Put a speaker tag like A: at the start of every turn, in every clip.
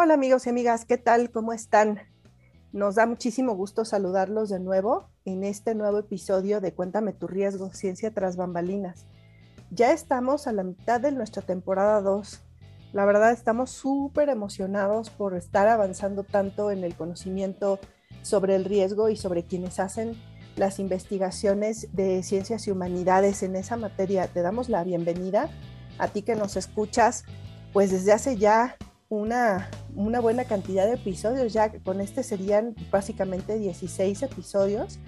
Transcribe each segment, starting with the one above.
A: Hola amigos y amigas, ¿qué tal? ¿Cómo están? Nos da muchísimo gusto saludarlos de nuevo en este nuevo episodio de Cuéntame tu riesgo, Ciencia tras bambalinas. Ya estamos a la mitad de nuestra temporada 2. La verdad estamos súper emocionados por estar avanzando tanto en el conocimiento sobre el riesgo y sobre quienes hacen las investigaciones de ciencias y humanidades en esa materia. Te damos la bienvenida a ti que nos escuchas, pues desde hace ya una, una buena cantidad de episodios, ya con este serían básicamente 16 episodios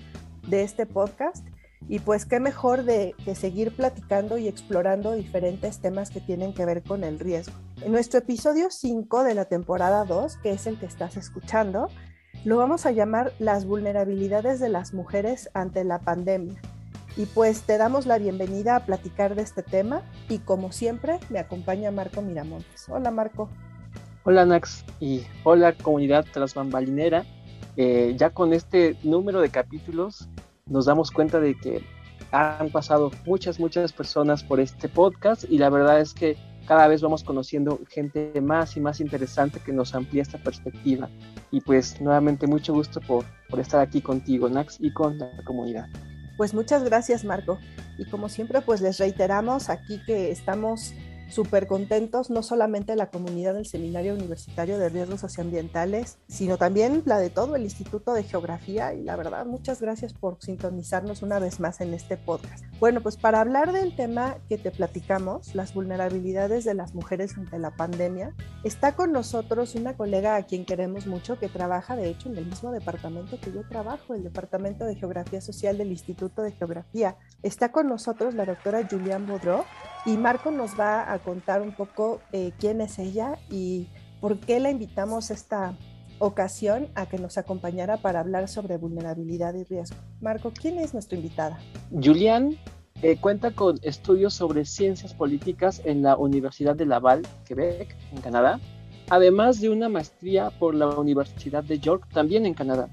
A: de este podcast. Y pues qué mejor de, que seguir platicando y explorando diferentes temas que tienen que ver con el riesgo. En nuestro episodio 5 de la temporada 2, que es el que estás escuchando, lo vamos a llamar las vulnerabilidades de las mujeres ante la pandemia. Y pues te damos la bienvenida a platicar de este tema y como siempre me acompaña Marco Miramontes. Hola Marco.
B: Hola Nax y hola comunidad transbambalinera. Eh, ya con este número de capítulos nos damos cuenta de que han pasado muchas, muchas personas por este podcast y la verdad es que cada vez vamos conociendo gente más y más interesante que nos amplía esta perspectiva. Y pues nuevamente mucho gusto por, por estar aquí contigo, Nax, y con la comunidad.
A: Pues muchas gracias, Marco. Y como siempre, pues les reiteramos aquí que estamos súper contentos, no solamente la comunidad del Seminario Universitario de Riesgos Socioambientales, sino también la de todo el Instituto de Geografía. Y la verdad, muchas gracias por sintonizarnos una vez más en este podcast. Bueno, pues para hablar del tema que te platicamos, las vulnerabilidades de las mujeres ante la pandemia, está con nosotros una colega a quien queremos mucho que trabaja, de hecho, en el mismo departamento que yo trabajo, el Departamento de Geografía Social del Instituto de Geografía. Está con nosotros la doctora Julián Boudreau y Marco nos va a contar un poco eh, quién es ella y por qué la invitamos esta ocasión a que nos acompañara para hablar sobre vulnerabilidad y riesgo. Marco, ¿quién es nuestra invitada?
B: Julián eh, cuenta con estudios sobre ciencias políticas en la Universidad de Laval, Quebec, en Canadá, además de una maestría por la Universidad de York, también en Canadá.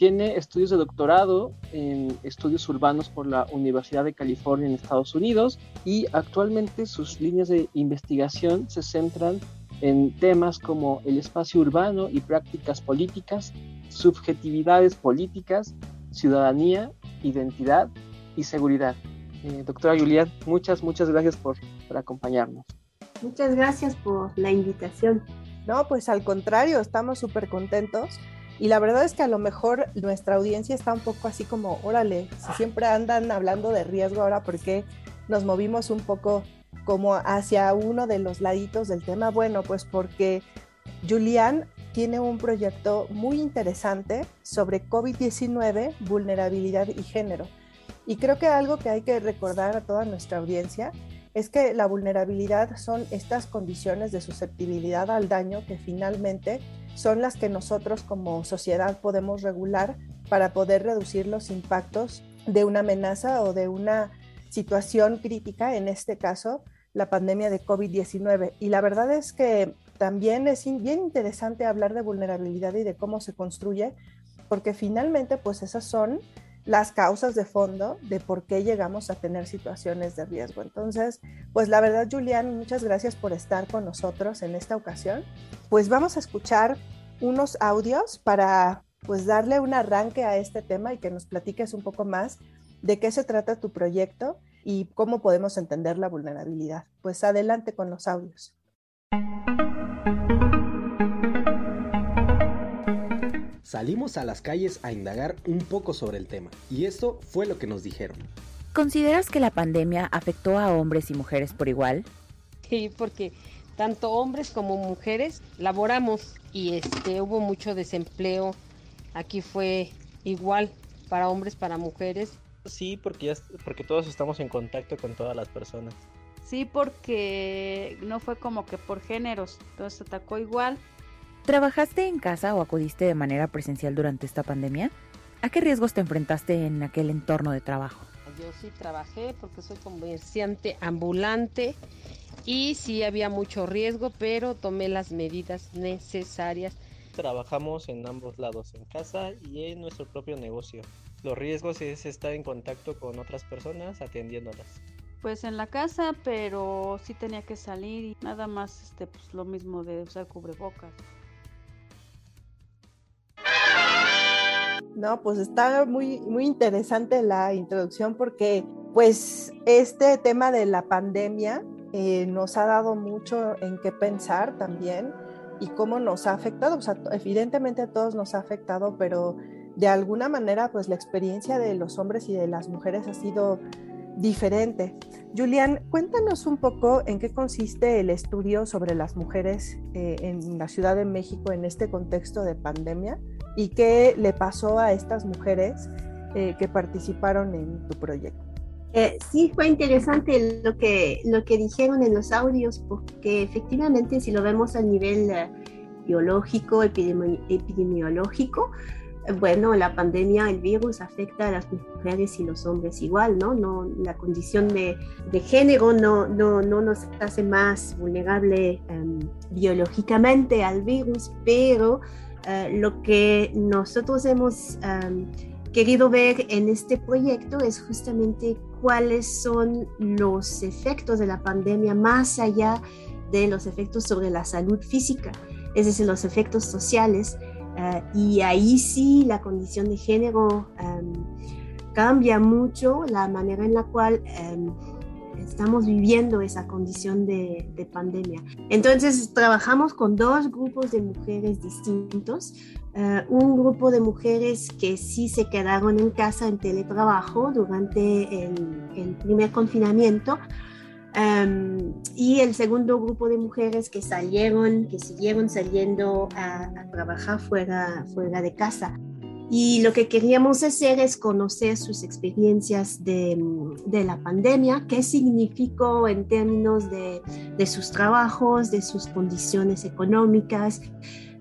B: Tiene estudios de doctorado en estudios urbanos por la Universidad de California en Estados Unidos y actualmente sus líneas de investigación se centran en temas como el espacio urbano y prácticas políticas, subjetividades políticas, ciudadanía, identidad y seguridad. Eh, doctora Julián, muchas, muchas gracias por, por acompañarnos.
C: Muchas gracias por la invitación.
A: No, pues al contrario, estamos súper contentos y la verdad es que a lo mejor nuestra audiencia está un poco así como, órale, si siempre andan hablando de riesgo ahora, ¿por qué nos movimos un poco como hacia uno de los laditos del tema? Bueno, pues porque Julián tiene un proyecto muy interesante sobre COVID-19, vulnerabilidad y género. Y creo que algo que hay que recordar a toda nuestra audiencia es que la vulnerabilidad son estas condiciones de susceptibilidad al daño que finalmente son las que nosotros como sociedad podemos regular para poder reducir los impactos de una amenaza o de una situación crítica, en este caso la pandemia de COVID-19. Y la verdad es que también es bien interesante hablar de vulnerabilidad y de cómo se construye, porque finalmente pues esas son las causas de fondo de por qué llegamos a tener situaciones de riesgo. Entonces, pues la verdad, Julián, muchas gracias por estar con nosotros en esta ocasión. Pues vamos a escuchar unos audios para pues darle un arranque a este tema y que nos platiques un poco más de qué se trata tu proyecto y cómo podemos entender la vulnerabilidad. Pues adelante con los audios.
D: Salimos a las calles a indagar un poco sobre el tema y esto fue lo que nos dijeron.
E: ¿Consideras que la pandemia afectó a hombres y mujeres por igual?
F: Sí, porque tanto hombres como mujeres laboramos y este hubo mucho desempleo. Aquí fue igual para hombres, para mujeres.
G: Sí, porque ya porque todos estamos en contacto con todas las personas.
H: Sí, porque no fue como que por géneros, entonces atacó igual
E: ¿Trabajaste en casa o acudiste de manera presencial durante esta pandemia? ¿A qué riesgos te enfrentaste en aquel entorno de trabajo?
F: Yo sí trabajé porque soy comerciante ambulante y sí había mucho riesgo, pero tomé las medidas necesarias.
G: Trabajamos en ambos lados, en casa y en nuestro propio negocio. Los riesgos es estar en contacto con otras personas atendiéndolas.
H: Pues en la casa, pero sí tenía que salir y nada más este pues lo mismo de usar cubrebocas.
A: No, pues está muy, muy interesante la introducción porque pues este tema de la pandemia eh, nos ha dado mucho en qué pensar también y cómo nos ha afectado. O sea, evidentemente a todos nos ha afectado, pero de alguna manera pues la experiencia de los hombres y de las mujeres ha sido diferente. Julián, cuéntanos un poco en qué consiste el estudio sobre las mujeres eh, en la Ciudad de México en este contexto de pandemia y qué le pasó a estas mujeres eh, que participaron en tu proyecto.
C: Eh, sí, fue interesante lo que, lo que dijeron en los audios, porque efectivamente si lo vemos a nivel biológico, epidemiológico, bueno, la pandemia, el virus afecta a las mujeres y los hombres igual, ¿no? no la condición de, género no, no, no, nos hace más vulnerable em, biológicamente al virus, pero eh, lo que nosotros hemos querido ver en este proyecto es justamente cuáles son los efectos de la pandemia más allá de los efectos sobre la salud física, es decir, los efectos sociales. Eh, y ahí sí la condición de género cambia mucho la manera en la cual estamos viviendo esa condición de, pandemia. Entonces, trabajamos con dos grupos de mujeres distintos. Eh, un grupo de mujeres que sí se quedaron en casa en teletrabajo durante el, primer confinamiento. Em, y el segundo grupo de mujeres que salieron, que siguieron saliendo a, a trabajar fuera, fuera de casa. Y lo que queríamos hacer es conocer sus experiencias de, de la pandemia, qué significó en términos de, de, sus trabajos, de sus condiciones económicas,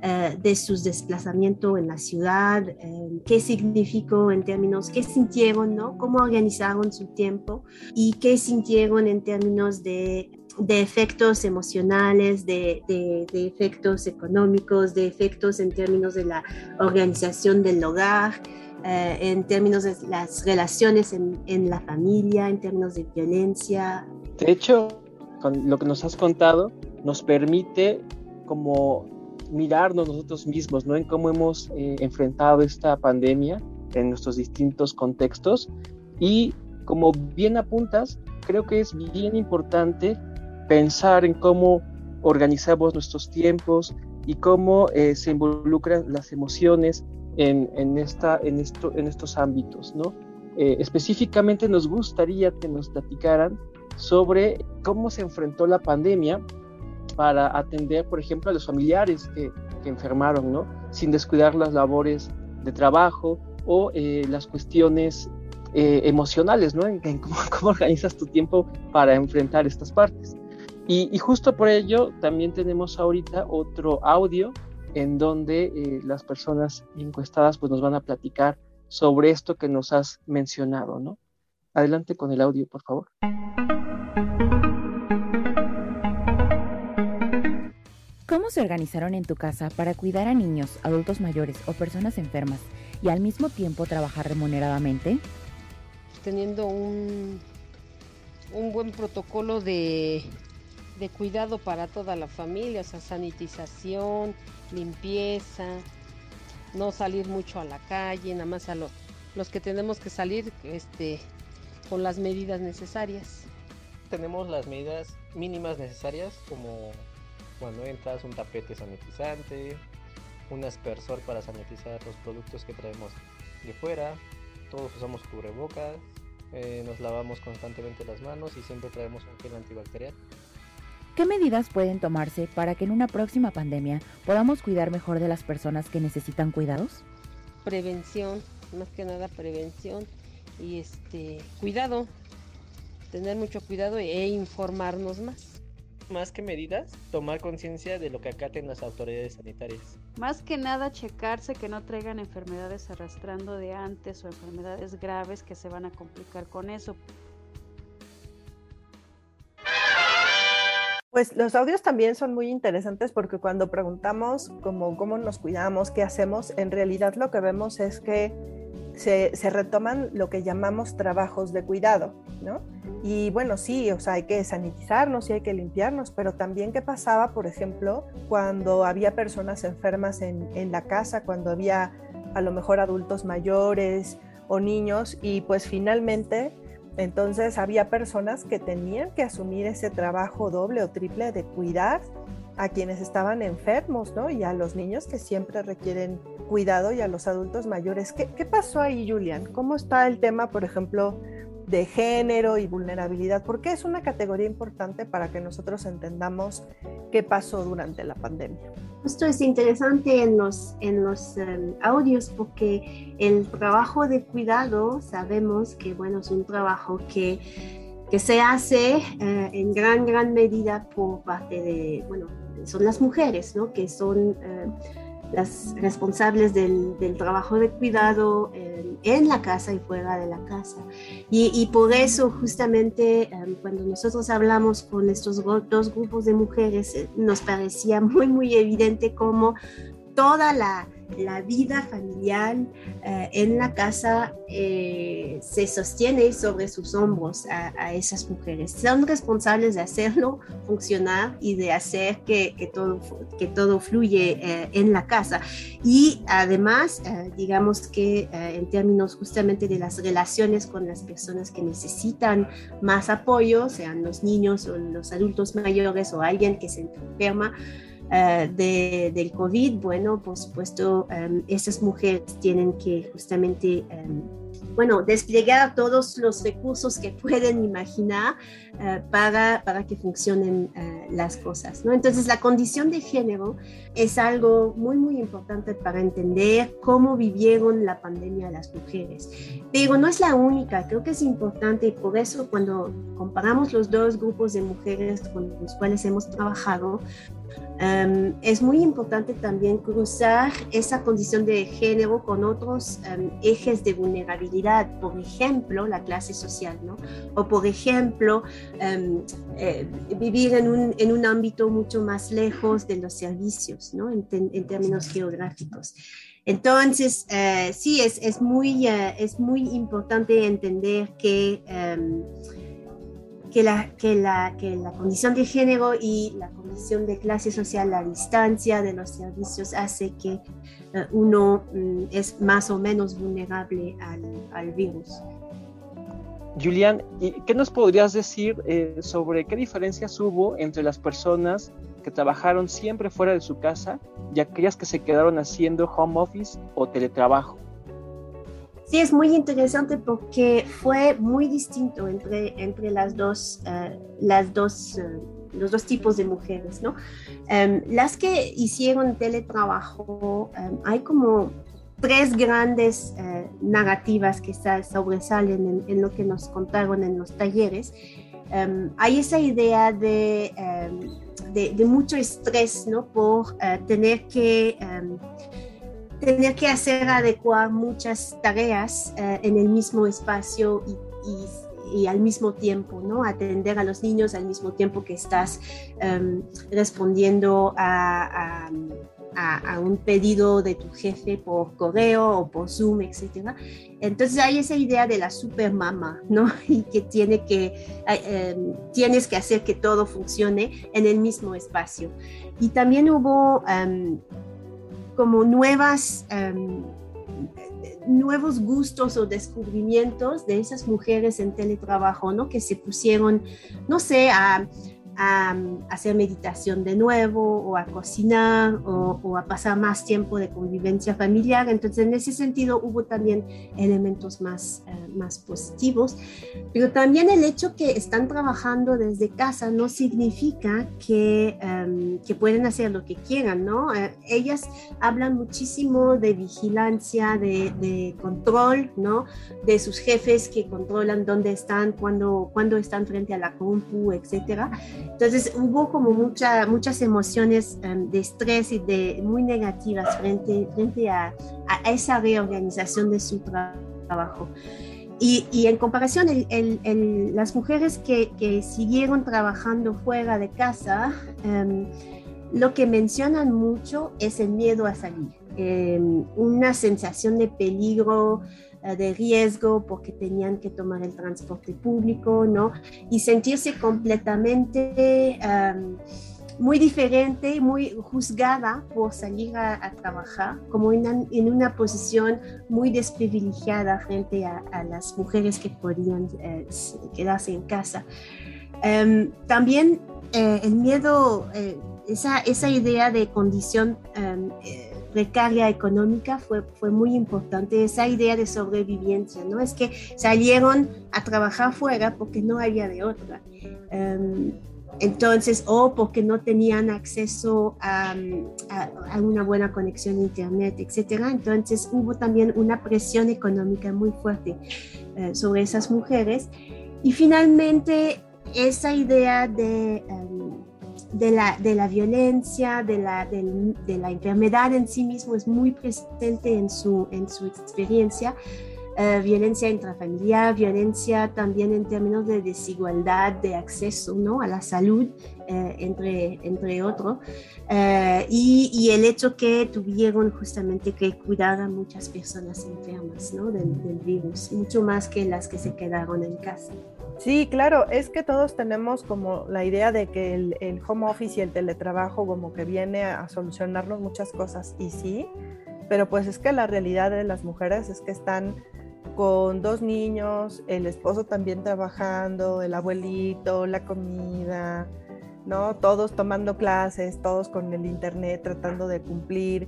C: eh, de sus desplazamientos en la ciudad, eh, qué significó en términos, qué sintieron, ¿no? cómo organizaron su tiempo y qué sintieron en términos de de efectos emocionales, de, efectos económicos, de efectos en términos de la organización del hogar, eh, en términos de las relaciones en, la familia, en términos de violencia.
B: De hecho, con lo que nos has contado nos permite como mirarnos nosotros mismos, ¿no? En cómo hemos eh, enfrentado esta pandemia en nuestros distintos contextos y como bien apuntas, creo que es bien importante pensar en cómo organizamos nuestros tiempos y cómo eh, se involucran las emociones en, en, esta, en, esto, en estos ámbitos. ¿no? Eh, específicamente nos gustaría que nos platicaran sobre cómo se enfrentó la pandemia para atender, por ejemplo, a los familiares que, que enfermaron, ¿no? sin descuidar las labores de trabajo o eh, las cuestiones emocionales, ¿no? En, cómo, cómo, organizas tu tiempo para enfrentar estas partes. Y, justo por ello también tenemos ahorita otro audio en donde eh, las personas encuestadas pues nos van a platicar sobre esto que nos has mencionado, ¿no? Adelante con el audio, por favor.
E: ¿Cómo se organizaron en tu casa para cuidar a niños, adultos mayores o personas enfermas y al mismo tiempo trabajar remuneradamente?
F: Teniendo un, un buen protocolo de de cuidado para toda la familia, o sea, sanitización, limpieza, no salir mucho a la calle, nada más a los que tenemos que salir este, con las medidas necesarias.
G: Tenemos las medidas mínimas necesarias como cuando entras un tapete sanitizante, un aspersor para sanitizar los productos que traemos de fuera, todos usamos cubrebocas, eh, nos lavamos constantemente las manos y siempre traemos un gel antibacterial.
E: ¿Qué medidas pueden tomarse para que en una próxima pandemia podamos cuidar mejor de las personas que necesitan cuidados?
F: Prevención, más que nada prevención y este cuidado, tener mucho cuidado e informarnos más.
G: Más que medidas, tomar conciencia de lo que acaten las autoridades sanitarias.
H: Más que nada checarse que no traigan enfermedades arrastrando de antes o enfermedades graves que se van a complicar con eso.
A: Pues los audios también son muy interesantes porque cuando preguntamos cómo, cómo nos cuidamos, qué hacemos, en realidad lo que vemos es que se, se, retoman lo que llamamos trabajos de cuidado, ¿no? Y bueno, sí, o sea, hay que sanitizarnos y hay que limpiarnos, pero también qué pasaba, por ejemplo, cuando había personas enfermas en, en la casa, cuando había a lo mejor adultos mayores o niños y pues finalmente entonces había personas que tenían que asumir ese trabajo doble o triple de cuidar a quienes estaban enfermos, ¿no? Y a los niños que siempre requieren cuidado y a los adultos mayores. ¿Qué, qué pasó ahí, Julian? ¿Cómo está el tema, por ejemplo, de género y vulnerabilidad? Porque es una categoría importante para que nosotros entendamos qué pasó durante la pandemia.
C: Esto es interesante en los, en los um, audios porque el trabajo de cuidado sabemos que bueno, es un trabajo que, que se hace uh, en gran, gran medida por parte de, bueno, son las mujeres, ¿no? Que son... Uh, las responsables del, del trabajo de cuidado en, la casa y fuera de la casa. Y, y por eso justamente um, cuando nosotros hablamos con estos dos grupos de mujeres, eh, nos parecía muy, muy evidente cómo toda la, la vida familiar eh, en la casa eh, se sostiene sobre sus hombros a, esas mujeres. Son responsables de hacerlo funcionar y de hacer que, todo, que fluye eh, en la casa. Y además, digamos que en términos justamente de las relaciones con las personas que necesitan más apoyo, sean los niños o los adultos mayores o alguien que se enferma, Uh, de, del COVID, bueno, por supuesto, um, esas mujeres tienen que justamente, um, bueno, desplegar todos los recursos que pueden imaginar uh, para, para que funcionen uh, las cosas, ¿no? Entonces, la condición de género es algo muy, muy importante para entender cómo vivieron la pandemia las mujeres. Pero no es la única, creo que es importante y por eso cuando comparamos los dos grupos de mujeres con los cuales hemos trabajado, Um, es muy importante también cruzar esa condición de género con otros um, ejes de vulnerabilidad, por ejemplo, la clase social, ¿no? O por ejemplo, um, eh, vivir en un, en un, ámbito mucho más lejos de los servicios, ¿no? En, términos geográficos. Entonces, uh, sí, es, es, muy, uh, es muy importante entender que que la, que, la, que la condición de género y la condición de clase social, la distancia de los servicios hace que uh, uno um, es más o menos vulnerable al, al, virus.
B: Julián, ¿qué nos podrías decir eh, sobre qué diferencias hubo entre las personas que trabajaron siempre fuera de su casa y aquellas que se quedaron haciendo home office o teletrabajo?
C: Sí, es muy interesante porque fue muy distinto entre, entre las dos, uh, las dos, uh, los dos tipos de mujeres, ¿no? Um, las que hicieron teletrabajo, um, hay como tres grandes uh, narrativas que sobresalen en, en, lo que nos contaron en los talleres. Um, hay esa idea de, de, de, mucho estrés, ¿no? Por tener que tener que hacer adecuar muchas tareas uh, en el mismo espacio y, y, y, al mismo tiempo, ¿no? Atender a los niños al mismo tiempo que estás um, respondiendo a, a, a, a, un pedido de tu jefe por correo o por Zoom, etc. Entonces hay esa idea de la super mamá, ¿no? Y que tiene que, um, tienes que hacer que todo funcione en el mismo espacio. Y también hubo... Um, como nuevas, um, nuevos gustos o descubrimientos de esas mujeres en teletrabajo, ¿no? Que se pusieron, no sé, a a, hacer meditación de nuevo o a cocinar o, a pasar más tiempo de convivencia familiar. Entonces, en ese sentido hubo también elementos más, uh, más positivos, pero también el hecho que están trabajando desde casa no significa que, um, que pueden hacer lo que quieran, ¿no? Uh, ellas hablan muchísimo de vigilancia, de, de, control, ¿no? De sus jefes que controlan dónde están, cuándo, cuándo están frente a la compu, etcétera. Entonces hubo como mucha, muchas emociones um, de estrés y de muy negativas frente, frente a, a esa reorganización de su trabajo. Y, y, en comparación, las mujeres que, que, siguieron trabajando fuera de casa, um, lo que mencionan mucho es el miedo a salir, um, una sensación de peligro, de riesgo porque tenían que tomar el transporte público, ¿no? Y sentirse completamente... Um, muy diferente, muy juzgada por salir a, a trabajar, como en, en, una posición muy desprivilegiada frente a, a las mujeres que podían eh, quedarse en casa. Um, también eh, el miedo, eh, esa, esa, idea de condición precaria económica fue, fue muy importante, esa idea de sobrevivencia, ¿no? Es que salieron a trabajar fuera porque no había de otra. Um, entonces, o porque no tenían acceso a, a, a, una buena conexión a Internet, etcétera. Entonces, hubo también una presión económica muy fuerte uh, sobre esas mujeres. Y finalmente, esa idea de, um, de, la, de la violencia, de la, de, la enfermedad en sí mismo es muy presente en su, en su experiencia. Uh, violencia intrafamiliar, violencia también en términos de desigualdad de acceso ¿no? a la salud, uh, entre, entre otros, uh, y, y, el hecho que tuvieron justamente que cuidar a muchas personas enfermas ¿no? del virus, mucho más que las que se quedaron en casa.
A: Sí, claro, es que todos tenemos como la idea de que el, home office y el teletrabajo como que viene a solucionarnos muchas cosas, y sí, pero pues es que la realidad de las mujeres es que están con dos niños, el esposo también trabajando, el abuelito, la comida, ¿no? Todos tomando clases, todos con el internet tratando de cumplir.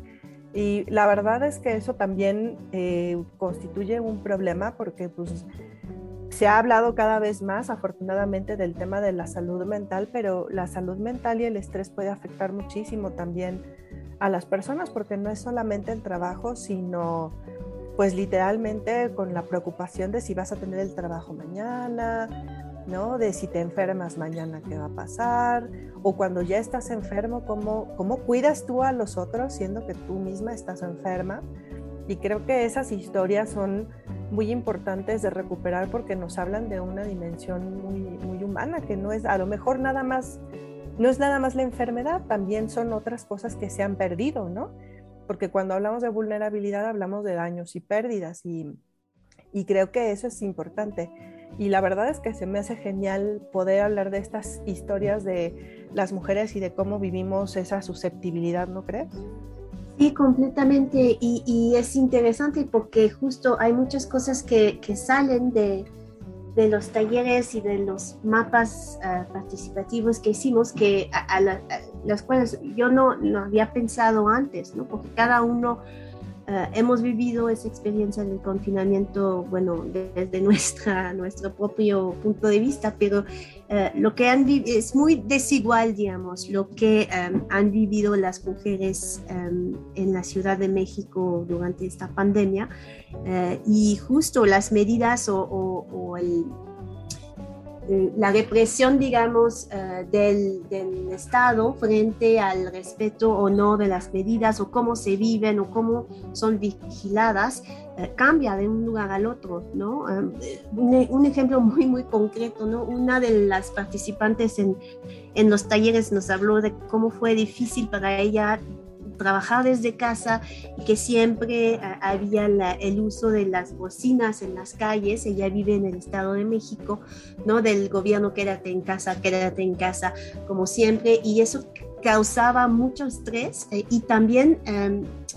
A: Y la verdad es que eso también eh, constituye un problema porque pues, se ha hablado cada vez más, afortunadamente, del tema de la salud mental, pero la salud mental y el estrés puede afectar muchísimo también a las personas porque no es solamente el trabajo, sino pues literalmente con la preocupación de si vas a tener el trabajo mañana, ¿no? De si te enfermas mañana, ¿qué va a pasar? O cuando ya estás enfermo, ¿cómo, cómo cuidas tú a los otros siendo que tú misma estás enferma? Y creo que esas historias son muy importantes de recuperar porque nos hablan de una dimensión muy, muy humana, que no es a lo mejor nada más, no es nada más la enfermedad, también son otras cosas que se han perdido, ¿no? porque cuando hablamos de vulnerabilidad hablamos de daños y pérdidas y, y, creo que eso es importante. Y la verdad es que se me hace genial poder hablar de estas historias de las mujeres y de cómo vivimos esa susceptibilidad, ¿no crees?
C: Sí, completamente. Y, y es interesante porque justo hay muchas cosas que, que salen de, de los talleres y de los mapas uh, participativos que hicimos, que a, a, la, a, las cuales yo no, no, había pensado antes, ¿no? porque cada uno uh, hemos vivido esa experiencia del confinamiento, bueno, desde nuestra, nuestro propio punto de vista, pero uh, lo que han es muy desigual, digamos, lo que um, han vivido las mujeres um, en la Ciudad de México durante esta pandemia. Uh, y justo las medidas o, o, o el, la represión, digamos, uh, del, Estado frente al respeto o no de las medidas o cómo se viven o cómo son vigiladas, uh, cambia de un lugar al otro, ¿no? Un, un, ejemplo muy, muy concreto, ¿no? Una de las participantes en, en los talleres nos habló de cómo fue difícil para ella trabajar desde casa y que siempre uh, había el uso de las bocinas en las calles. Ella vive en el Estado de México, ¿no? Del gobierno, quédate en casa, quédate en casa, como siempre. Y eso causaba mucho estrés eh, y también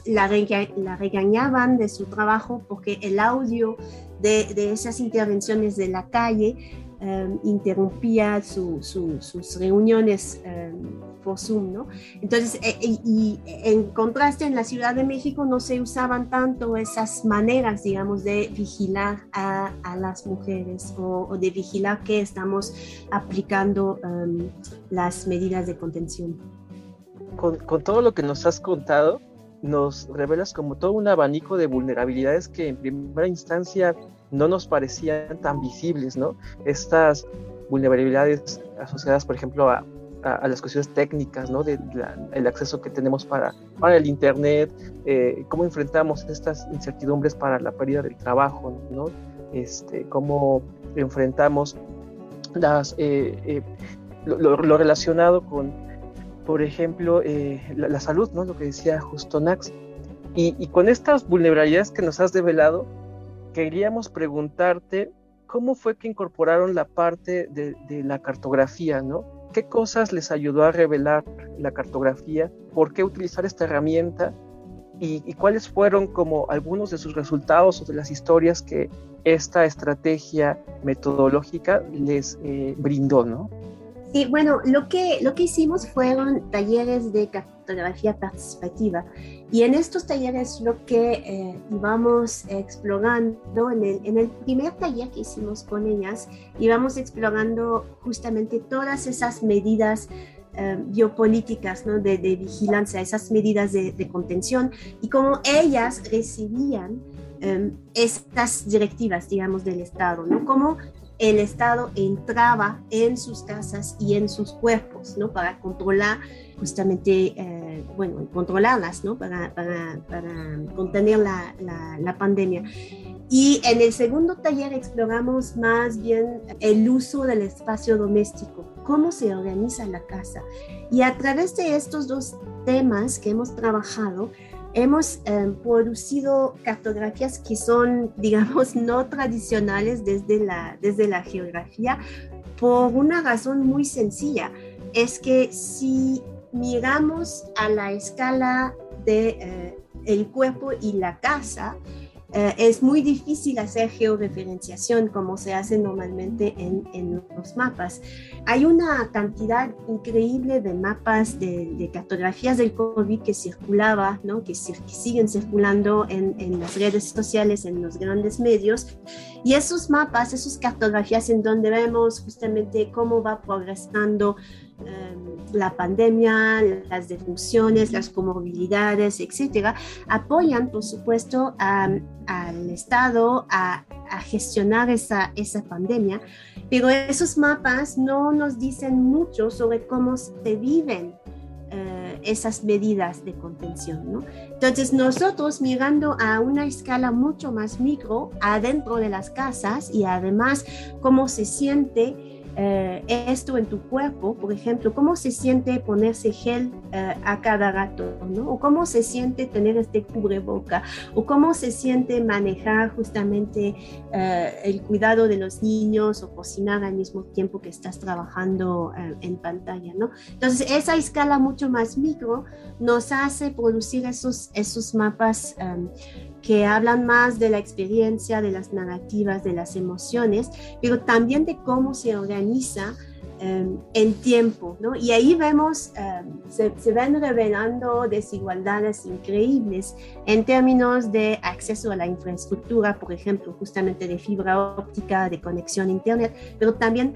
C: la, rega la, regañaban de su trabajo porque el audio de, de esas intervenciones de la calle um, interrumpía su, su, sus reuniones um, por Zoom, ¿no? Entonces, eh, y, y, en contraste en la Ciudad de México no se usaban tanto esas maneras, digamos, de vigilar a, a las mujeres o, o, de vigilar que estamos aplicando um, las medidas de contención.
B: Con, con todo lo que nos has contado, nos revelas como todo un abanico de vulnerabilidades que en primera instancia no nos parecían tan visibles, ¿no? Estas vulnerabilidades asociadas, por ejemplo, a las cuestiones técnicas, ¿no? De el acceso que tenemos para, para el Internet, eh, cómo enfrentamos estas incertidumbres para la pérdida del trabajo, ¿no? Este, cómo enfrentamos las, eh, eh, lo, relacionado con, por ejemplo, la, la, salud, ¿no? Lo que decía Justo Nax. Y, y con estas vulnerabilidades que nos has develado, queríamos preguntarte cómo fue que incorporaron la parte de, la cartografía, ¿no? ¿Qué cosas les ayudó a revelar la cartografía? ¿Por qué utilizar esta herramienta? Y, cuáles fueron como algunos de sus resultados o de las historias que esta estrategia metodológica les eh, brindó, ¿no?
C: Sí, bueno, lo que, lo que hicimos fueron talleres de cartografía participativa y en estos talleres lo que eh, íbamos explorando, en el, en el, primer taller que hicimos con ellas, íbamos explorando justamente todas esas medidas eh, biopolíticas ¿no? de, de, vigilancia, esas medidas de, de, contención y cómo ellas recibían eh, estas directivas, digamos, del Estado, ¿no? Cómo el Estado entraba en sus casas y en sus cuerpos, ¿no? Para controlar justamente, eh, bueno, controlarlas, ¿no? Para, para, para contener la, la, pandemia. Y en el segundo taller exploramos más bien el uso del espacio doméstico, cómo se organiza la casa. Y a través de estos dos temas que hemos trabajado, hemos eh, producido cartografías que son, digamos, no tradicionales desde la, desde la geografía por una razón muy sencilla. Es que si miramos a la escala de eh, cuerpo y la casa, eh, es muy difícil hacer georreferenciación como se hace normalmente en, en los mapas. Hay una cantidad increíble de mapas de, cartografías del COVID que circulaba, ¿no? que, siguen circulando en, en, las redes sociales, en los grandes medios. Y esos mapas, esas cartografías en donde vemos justamente cómo va progresando la pandemia, las defunciones, las comorbilidades, etcétera, apoyan, por supuesto, al Estado a, gestionar esa, esa pandemia, pero esos mapas no nos dicen mucho sobre cómo se viven eh, esas medidas de contención. ¿no? Entonces nosotros mirando a una escala mucho más micro adentro de las casas y además cómo se siente eh, esto en tu cuerpo, por ejemplo, cómo se siente ponerse gel eh, a cada rato, ¿no? O cómo se siente tener este cubreboca, o cómo se siente manejar justamente eh, el cuidado de los niños o cocinar al mismo tiempo que estás trabajando en pantalla, ¿no? Entonces, esa escala mucho más micro nos hace producir esos, esos mapas que hablan más de la experiencia, de las narrativas, de las emociones, pero también de cómo se organiza em, el tiempo, ¿no? Y ahí vemos, em, se, se, revelando desigualdades increíbles en términos de acceso a la infraestructura, por ejemplo, justamente de fibra óptica, de conexión a Internet, pero también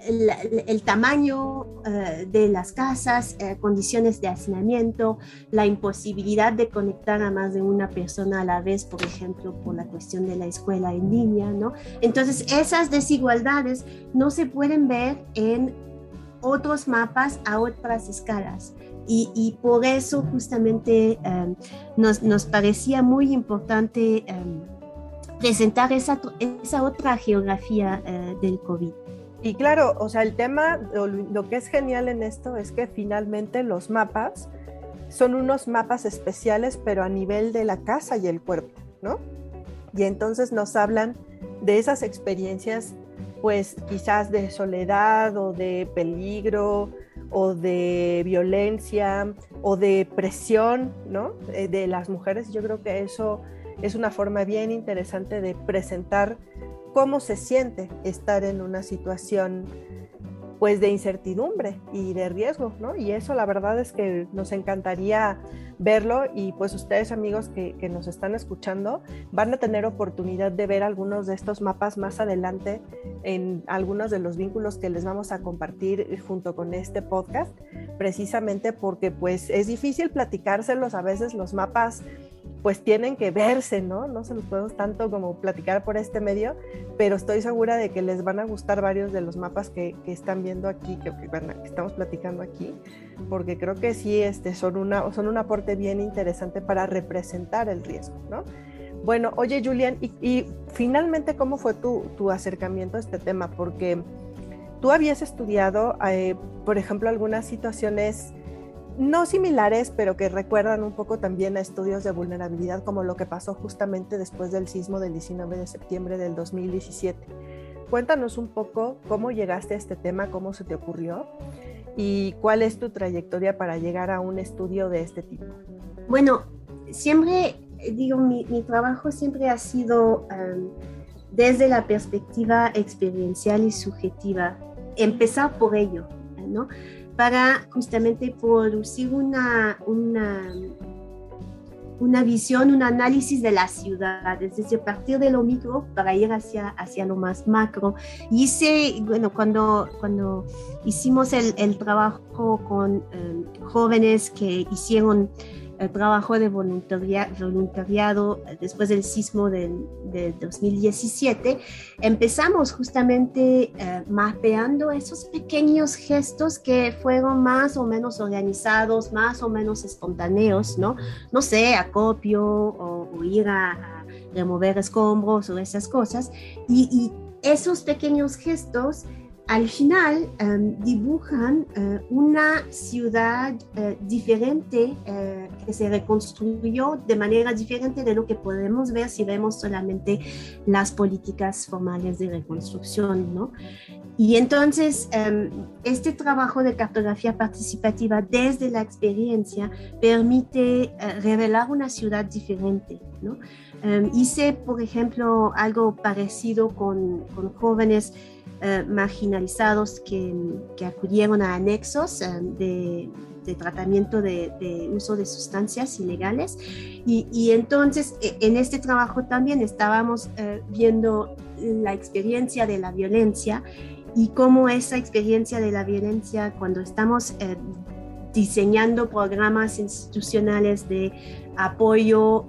C: el, tamaño eh, de las casas, eh, condiciones de hacinamiento, la imposibilidad de conectar a más de una persona a la vez, por ejemplo, por la cuestión de la escuela en línea, ¿no? Entonces, esas desigualdades no se pueden ver en otros mapas a otras escalas. Y, por eso justamente em, nos, nos, parecía muy importante em, presentar esa, esa otra geografía eh, del COVID.
A: Y claro, o sea, el tema, lo, que es genial en esto es que finalmente los mapas son unos mapas especiales, pero a nivel de la casa y el cuerpo, ¿no? Y entonces nos hablan de esas experiencias, pues quizás de soledad o de peligro o de violencia o de presión, ¿no? Eh, de las mujeres. Yo creo que eso es una forma bien interesante de presentar cómo se siente estar en una situación pues de incertidumbre y de riesgo, ¿no? Y eso la verdad es que nos encantaría verlo y pues ustedes amigos que, que, nos están escuchando van a tener oportunidad de ver algunos de estos mapas más adelante en algunos de los vínculos que les vamos a compartir junto con este podcast, precisamente porque pues es difícil platicárselos a veces los mapas pues tienen que verse, ¿no? No se los podemos tanto como platicar por este medio, pero estoy segura de que les van a gustar varios de los mapas que, están viendo aquí, que, estamos platicando aquí, porque creo que sí este, son, una, son un aporte bien interesante para representar el riesgo, ¿no? Bueno, oye Julián, y, finalmente, ¿cómo fue tu, tu, acercamiento a este tema? Porque tú habías estudiado, eh, por ejemplo, algunas situaciones no similares, pero que recuerdan un poco también a estudios de vulnerabilidad, como lo que pasó justamente después del sismo del 19 de septiembre del 2017. Cuéntanos un poco cómo llegaste a este tema, cómo se te ocurrió y cuál es tu trayectoria para llegar a un estudio de este tipo.
C: Bueno, siempre, digo, mi, trabajo siempre ha sido um, desde la perspectiva experiencial y subjetiva, empezar por ello, ¿no? Para justamente producir una, una, una visión, un análisis de la ciudad, es decir, partir de lo micro para ir hacia, hacia lo más macro. Y hice, bueno, cuando, cuando hicimos el, trabajo con eh, jóvenes que hicieron trabajo de voluntariado después del sismo del, 2017, empezamos justamente eh, mapeando esos pequeños gestos que fueron más o menos organizados, más o menos espontáneos, ¿no? No sé, acopio o, o ir a, remover escombros o esas cosas. Y esos pequeños gestos al final em, dibujan eh, una ciudad eh, diferente eh, que se reconstruyó de manera diferente de lo que podemos ver si vemos solamente las políticas formales de reconstrucción, ¿no? Y entonces em, este trabajo de cartografía participativa desde la experiencia permite revelar una ciudad diferente, ¿no? Em, hice, por ejemplo, algo parecido con, con jóvenes eh, marginalizados que, que, acudieron a anexos eh, de, tratamiento de, uso de sustancias ilegales. Y, y, entonces e, en este trabajo también estábamos eh, viendo la experiencia de la violencia y cómo esa experiencia de la violencia cuando estamos diseñando programas institucionales de apoyo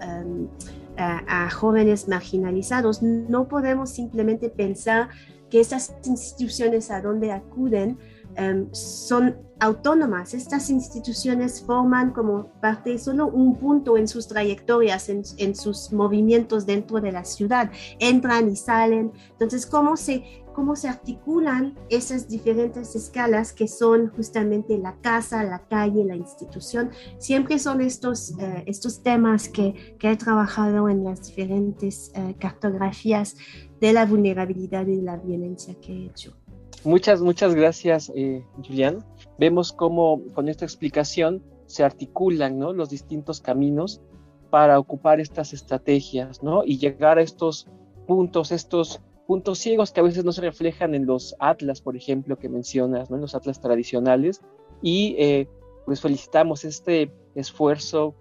C: a, a jóvenes marginalizados, no podemos simplemente pensar que estas instituciones a donde acuden em, son autónomas. Estas instituciones forman como parte solo un punto en sus trayectorias, en, en, sus movimientos dentro de la ciudad. Entran y salen. Entonces, ¿cómo se, cómo se articulan esas diferentes escalas que son justamente la casa, la calle, la institución? Siempre son estos, eh, estos temas que, que, he trabajado en las diferentes eh, cartografías de la vulnerabilidad y la violencia que he hecho.
B: Muchas, muchas gracias, eh, Julián. Vemos cómo con esta explicación se articulan ¿no? los distintos caminos para ocupar estas estrategias ¿no? y llegar a estos puntos, estos puntos ciegos que a veces no se reflejan en los atlas, por ejemplo, que mencionas, ¿no? en los atlas tradicionales. Y eh, pues felicitamos este esfuerzo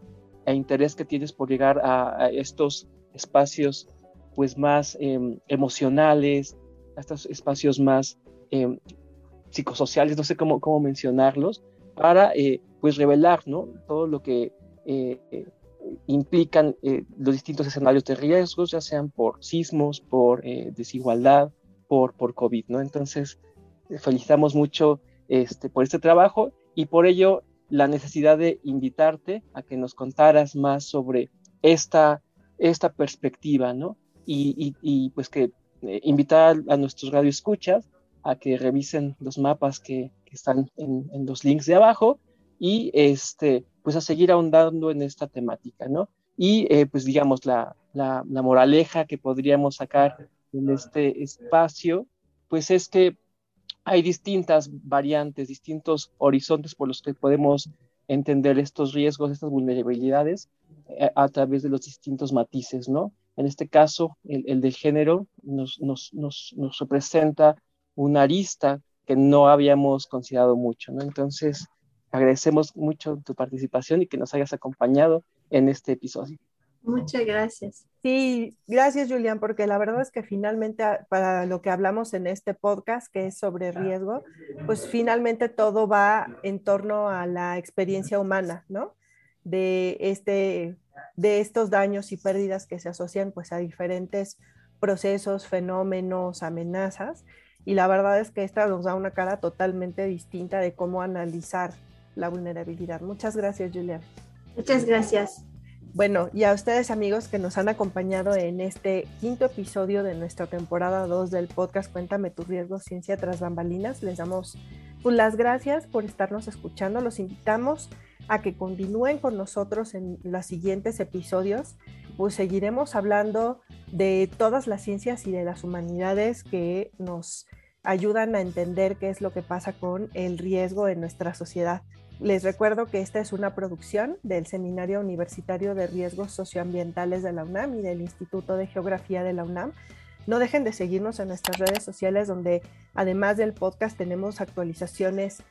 B: e interés que tienes por llegar a estos espacios pues más em, emocionales, a estos espacios más em, psicosociales, no sé cómo, cómo mencionarlos, para eh, pues revelar ¿no? todo lo que eh, eh, implican los distintos escenarios de riesgos, ya sean por sismos, por desigualdad, por, por COVID. ¿no? Entonces, felicitamos mucho este, por este trabajo y por ello la necesidad de invitarte a que nos contaras más sobre esta, esta perspectiva, ¿no? Y, pues que eh, invitar a nuestros radioescuchas a que revisen los mapas que, están en, los links de abajo y este, pues a seguir ahondando en esta temática, ¿no? Y eh, pues digamos la, la, moraleja que podríamos sacar en este espacio, pues es que hay distintas variantes, distintos horizontes por los que podemos entender estos riesgos, estas vulnerabilidades eh, a través de los distintos matices, ¿no? En este caso, el, el de género nos, nos, nos, nos, representa una arista que no habíamos considerado mucho, ¿no? Entonces, agradecemos mucho tu participación y que nos hayas acompañado en este episodio.
C: Muchas gracias.
A: Sí, gracias Julián, porque la verdad es que finalmente ah, para lo que hablamos en este podcast, que es sobre riesgo, pues finalmente todo va en torno a la experiencia humana, ¿no? De, este, de estos daños y pérdidas que se asocian pues a diferentes procesos, fenómenos, amenazas. Y la verdad es que esta nos da una cara totalmente distinta de cómo analizar la vulnerabilidad. Muchas gracias, Julia.
C: Muchas gracias.
A: Bueno, y a ustedes amigos que nos han acompañado en este quinto episodio de nuestra temporada 2 del podcast Cuéntame tu riesgo, ciencia tras bambalinas, les damos pues, las gracias por estarnos escuchando. Los invitamos a que continúen con nosotros en los siguientes episodios, pues seguiremos hablando de todas las ciencias y de las humanidades que nos ayudan a entender qué es lo que pasa con el riesgo en nuestra sociedad. Les recuerdo que esta es una producción del Seminario Universitario de Riesgos Socioambientales de la UNAM y del Instituto de Geografía de la UNAM. No dejen de seguirnos en nuestras redes sociales donde además del podcast tenemos actualizaciones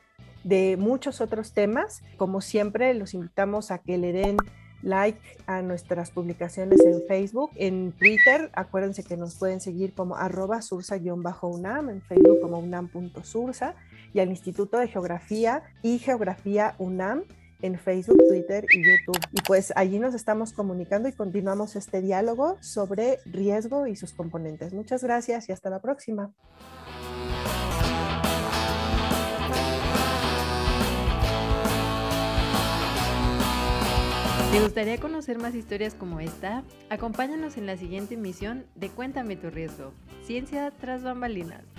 A: de muchos otros temas. Como siempre, los invitamos a que le den like a nuestras publicaciones en Facebook, en Twitter, acuérdense que nos pueden seguir como arroba sursa-unam, en Facebook como unam.sursa y al Instituto de Geografía y Geografía UNAM en Facebook, Twitter y YouTube. Y pues allí nos estamos comunicando y continuamos este diálogo sobre riesgo y sus componentes. Muchas gracias y hasta la próxima.
I: ¿Te gustaría conocer más historias como esta? Acompáñanos en la siguiente emisión de Cuéntame tu riesgo, Ciencia tras bambalinas.